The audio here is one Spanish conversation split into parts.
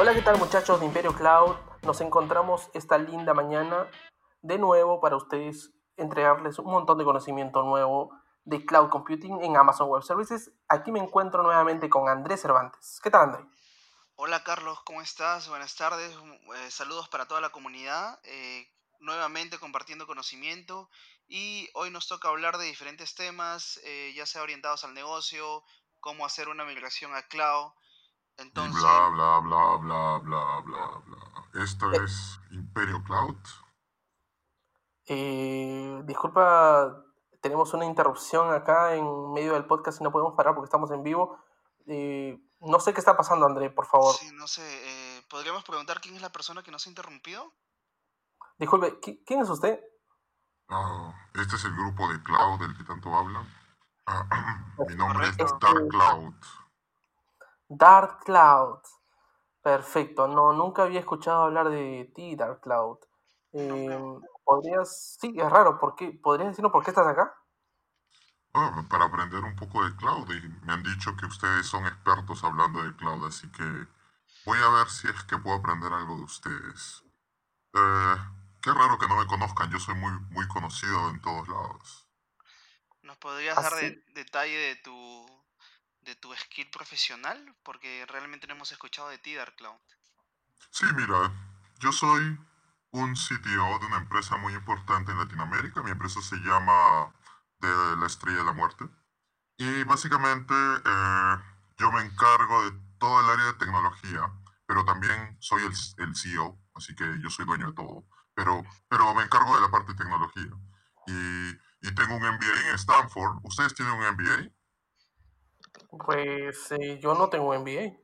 Hola, ¿qué tal muchachos de Imperio Cloud? Nos encontramos esta linda mañana de nuevo para ustedes entregarles un montón de conocimiento nuevo de cloud computing en Amazon Web Services. Aquí me encuentro nuevamente con Andrés Cervantes. ¿Qué tal, Andrés? Hola Carlos, ¿cómo estás? Buenas tardes. Eh, saludos para toda la comunidad. Eh, nuevamente compartiendo conocimiento y hoy nos toca hablar de diferentes temas, eh, ya sea orientados al negocio, cómo hacer una migración a cloud. Entonces... bla, bla, bla, bla, bla, bla, bla. ¿Esto es Imperio Cloud? disculpa, tenemos una interrupción acá en medio del podcast y no podemos parar porque estamos en vivo. no sé qué está pasando, André, por favor. Sí, no sé. ¿Podríamos preguntar quién es la persona que nos ha interrumpido? Disculpe, ¿quién es usted? Ah, este es el grupo de Cloud del que tanto hablan. Ah, mi nombre es Dark Cloud. Dark Cloud. Perfecto. No, nunca había escuchado hablar de ti, Dark Cloud. Em, ¿Podrías, sí, es raro, ¿por qué? ¿Podrías decirnos por qué estás acá? Ah, para aprender un poco de cloud y me han dicho que ustedes son expertos hablando de cloud, así que voy a ver si es que puedo aprender algo de ustedes. Eh, Qué raro que no me conozcan, yo soy muy, muy conocido en todos lados. ¿Nos podrías dar detalle de tu, de tu skill profesional? Porque realmente no hemos escuchado de ti, Dark Cloud. Sí, mira, yo soy un CTO de una empresa muy importante en Latinoamérica. Mi empresa se llama de la Estrella de la Muerte. Y básicamente eh, yo me encargo de todo el área de tecnología, pero también soy el, el CEO, así que yo soy dueño de todo pero, pero me encargo de la parte de tecnología. Y, y tengo un MBA en Stanford. ¿Ustedes tienen un MBA? Pues eh, yo no tengo un MBA.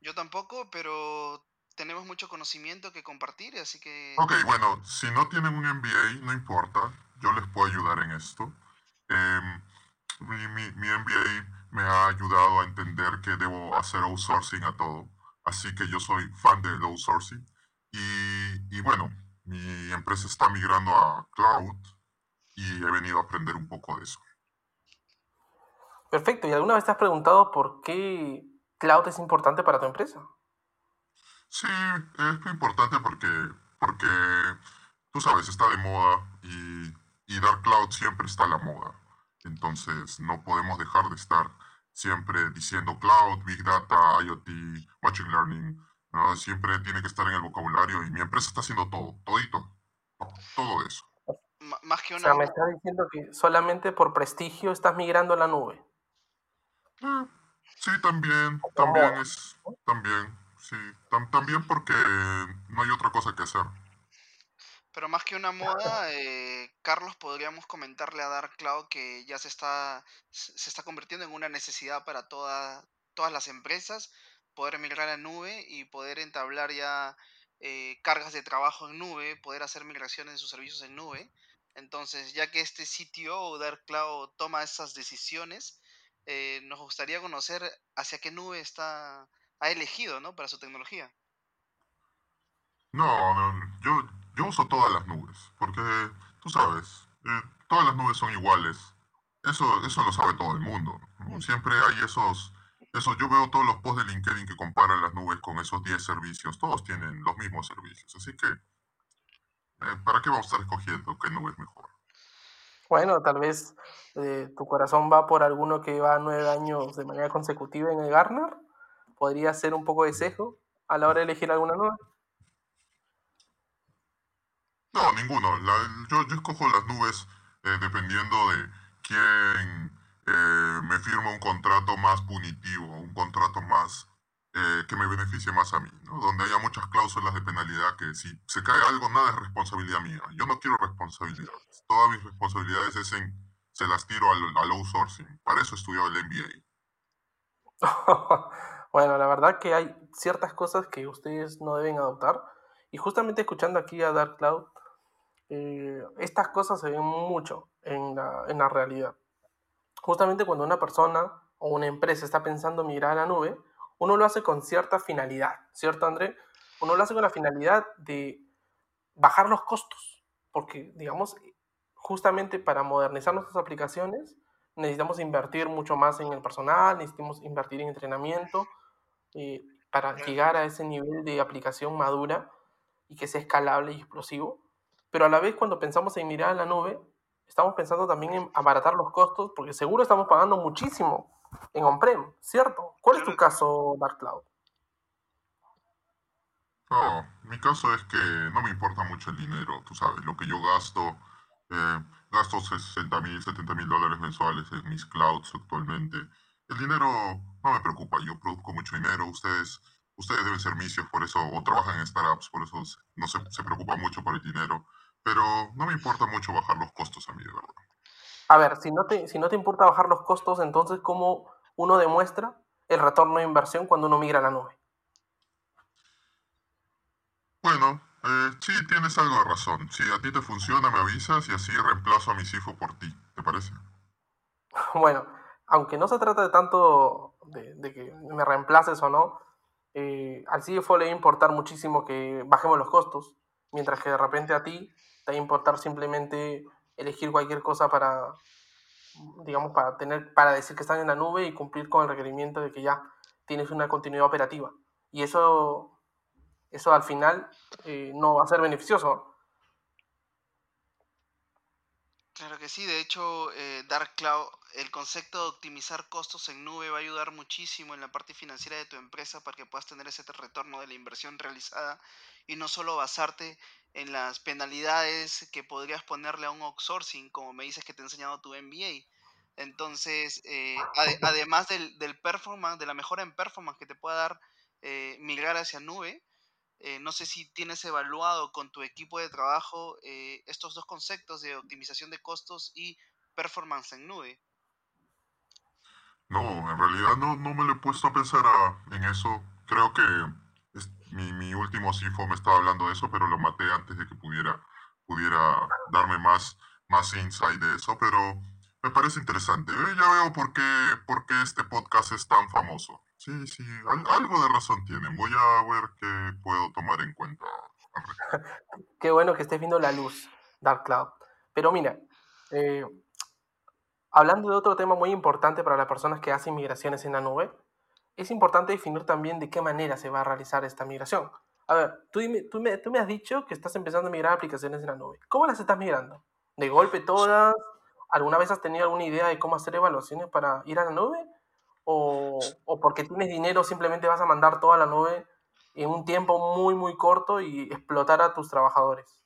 Yo tampoco, pero tenemos mucho conocimiento que compartir, así que... Ok, bueno, si no tienen un MBA, no importa, yo les puedo ayudar en esto. Mi, mi, mi, MBA me ha ayudado a entender que debo hacer outsourcing a todo, así que yo soy fan del outsourcing. Y, y bueno, mi empresa está migrando a cloud y he venido a aprender un poco de eso. Perfecto. ¿Y alguna vez te has preguntado por qué cloud es importante para tu empresa? Sí, es muy importante porque, porque tú sabes, está de moda y, y dar cloud siempre está a la moda. Entonces no podemos dejar de estar siempre diciendo cloud, big data, IoT, machine learning, Siempre tiene que estar en el vocabulario y mi empresa está haciendo todo, todito, todo eso. más que una... O sea, me estás diciendo que solamente por prestigio estás migrando a la nube. Sí, también, también es, también, sí, también porque no hay otra cosa que hacer. Pero más que una moda, eh, Carlos, podríamos comentarle a Dark Cloud que ya se está, se está convirtiendo en una necesidad para toda, todas las empresas, poder migrar a nube y poder entablar ya eh, cargas de trabajo en nube, poder hacer migraciones de sus servicios en nube. Entonces, ya que este sitio o Dark Cloud toma esas decisiones, eh, nos gustaría conocer hacia qué nube está ha elegido ¿no? para su tecnología. No, yo, yo uso todas las nubes, porque tú sabes, eh, todas las nubes son iguales. Eso, eso lo sabe todo el mundo. Siempre hay esos eso, yo veo todos los posts de LinkedIn que comparan las nubes con esos 10 servicios. Todos tienen los mismos servicios. Así que, eh, ¿para qué vamos a estar escogiendo qué nube es mejor? Bueno, tal vez eh, tu corazón va por alguno que va nueve años de manera consecutiva en el Gartner. ¿Podría ser un poco de sesgo a la hora de elegir alguna nube? No, ninguno. yo, yo escojo las nubes eh, dependiendo de quién eh, me firma un contrato más punitivo, un contrato más eh, que me beneficie más a mí, ¿no? donde haya muchas cláusulas de penalidad que si se cae algo, nada es responsabilidad mía. Yo no quiero responsabilidades. Todas mis responsabilidades es en, se las tiro al, al outsourcing. Para eso estudió el MBA. bueno, la verdad que hay ciertas cosas que ustedes no deben adoptar. Y justamente escuchando aquí a Dark Cloud, eh, estas cosas se ven mucho en la, en la realidad justamente cuando una persona o una empresa está pensando migrar a la nube, uno lo hace con cierta finalidad, ¿cierto, André? Uno lo hace con la finalidad de bajar los costos, porque, digamos, justamente para modernizar nuestras aplicaciones necesitamos invertir mucho más en el personal, necesitamos invertir en entrenamiento. para llegar a ese nivel de aplicación madura y que sea escalable y explosivo. Pero a la vez cuando pensamos en mirar a la nube, estamos pensando también en abaratar los costos, porque seguro estamos pagando muchísimo en on-prem, ¿cierto? ¿Cuál es tu caso, Dark Cloud? No, mi caso es que no me importa mucho el dinero, tú sabes, lo que yo gasto, eh, gasto 60 mil, 70 mil dólares mensuales en mis clouds actualmente. El dinero no me preocupa, yo produzco mucho dinero, ustedes, ustedes deben ser misios por eso, o trabajan en startups, por eso no se, se preocupa mucho por el dinero, pero no me importa mucho bajar los costos a mí, de verdad. A ver, si no te, si no te importa bajar los costos, entonces, ¿cómo uno demuestra el retorno de inversión cuando uno migra a la nube? Bueno, eh, sí, tienes algo de razón. Si a ti te funciona, me avisas y así reemplazo a mi CIFO por ti. ¿Te parece? Bueno, aunque no se trata de tanto de, que me reemplaces o no, eh, al CFO le va a importar muchísimo que bajemos los costos, mientras que de repente a ti te va a importar simplemente elegir cualquier cosa para, digamos, para tener, para decir que están en la nube y cumplir con el requerimiento de que ya tienes una continuidad operativa. Y eso eso al final eh, no va a ser beneficioso. Claro que sí, de hecho, eh, Dark Cloud, el concepto de optimizar costos en nube va a ayudar muchísimo en la parte financiera de tu empresa para que puedas tener ese retorno de la inversión realizada y no solo basarte en las penalidades que podrías ponerle a un outsourcing, como me dices que te ha enseñado tu MBA. Entonces, eh, además del, del, performance, de la mejora en performance que te pueda dar migrar hacia nube, eh, no sé si tienes evaluado con tu equipo de trabajo eh, estos dos conceptos de optimización de costos y performance en nube. No, en realidad no, no me lo he puesto a pensar en eso. Creo que mi, mi, último CIFO me estaba hablando de eso, pero lo maté antes de que pudiera, pudiera darme más, más insight de eso. Pero me parece interesante. ¿eh? Ya veo por qué, por qué este podcast es tan famoso. Sí, sí, algo de razón tienen. Voy a ver qué puedo tomar en cuenta. qué bueno que estés viendo la luz, Dark Cloud. Pero mira, eh, hablando de otro tema muy importante para las personas que hacen migraciones en la nube, es importante definir también de qué manera se va a realizar esta migración. A ver, tú, tú, me, tú me has dicho que estás empezando a migrar aplicaciones en la nube. ¿Cómo las estás migrando? ¿De golpe todas? ¿Alguna vez has tenido alguna idea de cómo hacer evaluaciones para ir a la nube? o, o porque tienes dinero simplemente vas a mandar toda la nube en un tiempo muy, muy corto y explotar a tus trabajadores.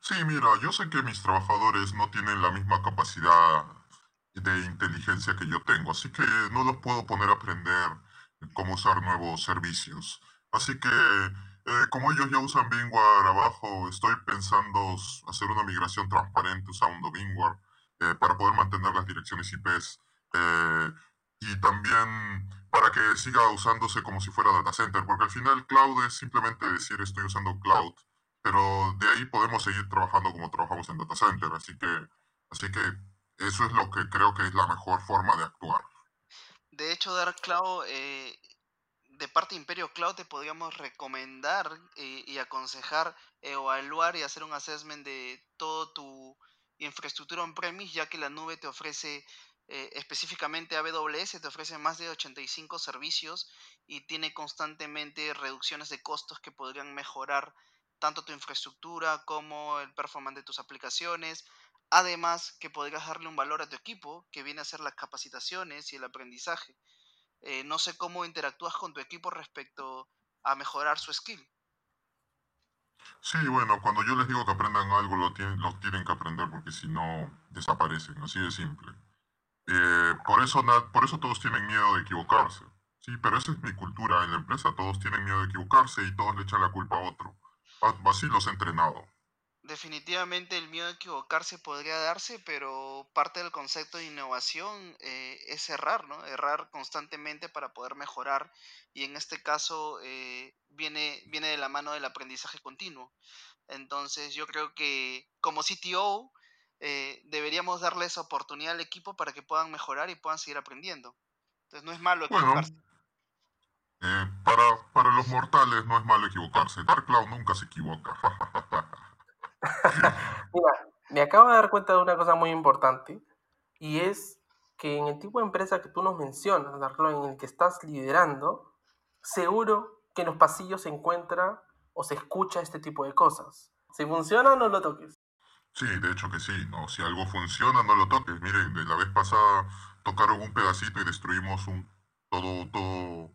Sí, mira, yo sé que mis trabajadores no tienen la misma capacidad de inteligencia que yo tengo, así que no los puedo poner a aprender cómo usar nuevos servicios. Así que, eh, como ellos ya usan Bingware abajo, estoy pensando hacer una migración transparente usando Bingware eh, para poder mantener las direcciones IPs eh, y también para que siga usándose como si fuera data center, porque al final cloud es simplemente decir estoy usando cloud, pero de ahí podemos seguir trabajando como trabajamos en data center, así que, así que eso es lo que creo que es la mejor forma de actuar. De hecho, Dark Cloud, eh, de parte de Imperio Cloud, te podríamos recomendar eh, y aconsejar evaluar y hacer un assessment de todo tu infraestructura on-premise, ya que la nube te ofrece eh, específicamente AWS te ofrece más de 85 servicios y tiene constantemente reducciones de costos que podrían mejorar tanto tu infraestructura como el performance de tus aplicaciones. Además, que podrías darle un valor a tu equipo, que viene a ser las capacitaciones y el aprendizaje. Eh, no sé cómo interactúas con tu equipo respecto a mejorar su skill. Sí, bueno, cuando yo les digo que aprendan algo, lo tienen, que aprender porque si no, desaparecen, así de simple. Eh, por, eso, por eso todos tienen miedo de equivocarse. Sí, pero esa es mi cultura en la empresa. Todos tienen miedo de equivocarse y todos le echan la culpa a otro. Así los he entrenado. Definitivamente el miedo de equivocarse podría darse, pero parte del concepto de innovación eh, es errar, ¿no? Errar constantemente para poder mejorar y en este caso eh, viene, viene de la mano del aprendizaje continuo. Entonces yo creo que como CTO eh, deberíamos darle esa oportunidad al equipo para que puedan mejorar y puedan seguir aprendiendo. Entonces no es malo equivocarse. Eh, para, para los mortales no es malo equivocarse. Dark Cloud nunca se equivoca. Mira, me acabo de dar cuenta de una cosa muy importante y es que en el tipo de empresa que tú nos mencionas, Dark Cloud, en el que estás liderando, seguro que en los pasillos se encuentra o se escucha este tipo de cosas. Si funciona, no lo toques. Sí, de hecho que sí, ¿no? Si algo funciona, no lo toques. Miren, de la vez pasada tocaron un pedacito y destruimos un todo, todo,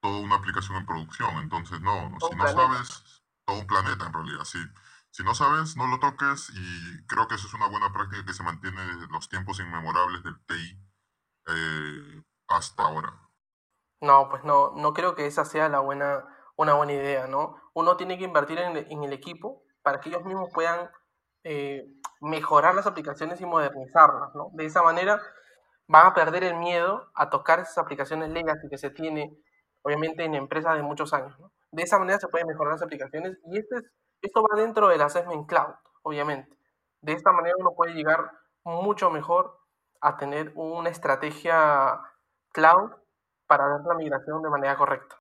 toda una aplicación en producción. Entonces, no, no si no sabes, todo un planeta en realidad, sí. Si no sabes, no lo toques y creo que eso es una buena práctica que se mantiene los tiempos inmemorables del TI eh, hasta ahora. No, pues no, no creo que esa sea la buena, una buena idea, ¿no? Uno tiene que invertir en, en el equipo para que ellos mismos puedan eh, mejorar las aplicaciones y modernizarlas, ¿no? De esa manera van a perder el miedo a tocar esas aplicaciones legacy que se tiene, obviamente, en empresas de muchos años, ¿no? De esa manera se pueden mejorar las aplicaciones y este es, esto va dentro del Assessment Cloud, obviamente. De esta manera uno puede llegar mucho mejor a tener una estrategia cloud para dar la migración de manera correcta.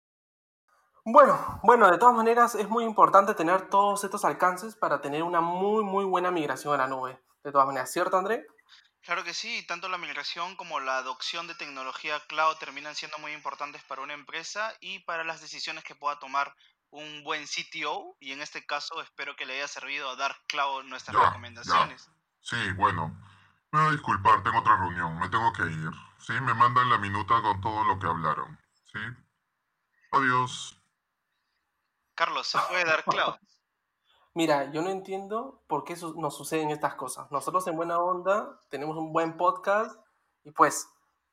Bueno, bueno, de todas maneras es muy importante tener todos estos alcances para tener una muy, muy buena migración a la nube. De todas maneras, ¿cierto, André? Claro que sí, tanto la migración como la adopción de tecnología cloud terminan siendo muy importantes para una empresa y para las decisiones que pueda tomar un buen CTO. Y en este caso espero que le haya servido a Dark Cloud nuestras recomendaciones. Sí, bueno, me voy a disculpar, tengo otra reunión, me tengo que ir. Sí, me mandan la minuta con todo lo que hablaron. Sí. Adiós. Carlos, ¿se puede dar cloud? Mira, yo no entiendo por qué nos suceden estas cosas. Nosotros en Buena Onda tenemos un buen podcast y pues,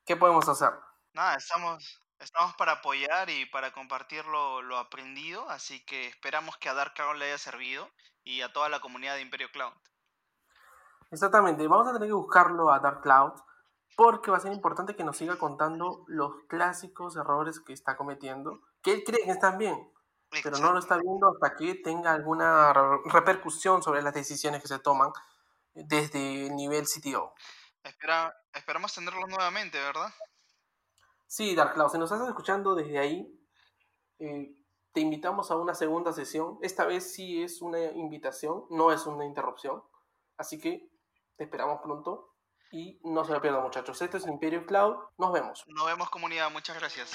¿qué podemos hacer? Nada, estamos, estamos para apoyar y para compartir lo, aprendido, así que esperamos que a Dark Cloud le haya servido y a toda la comunidad de Imperio Cloud. Exactamente, vamos a tener que buscarlo a Dark Cloud porque va a ser importante que nos siga contando los clásicos errores que está cometiendo, que él cree que están bien, pero no lo está viendo hasta que tenga alguna repercusión sobre las decisiones que se toman desde el nivel CTO. Espera, esperamos tenerlo nuevamente, ¿verdad? Sí, Dark Cloud, si nos estás escuchando desde ahí, eh, te invitamos a una segunda sesión. Esta vez sí es una invitación, no es una interrupción. Así que te esperamos pronto y no se lo pierdan, muchachos. Esto es Imperio Cloud. Nos vemos. Nos vemos, comunidad. Muchas gracias.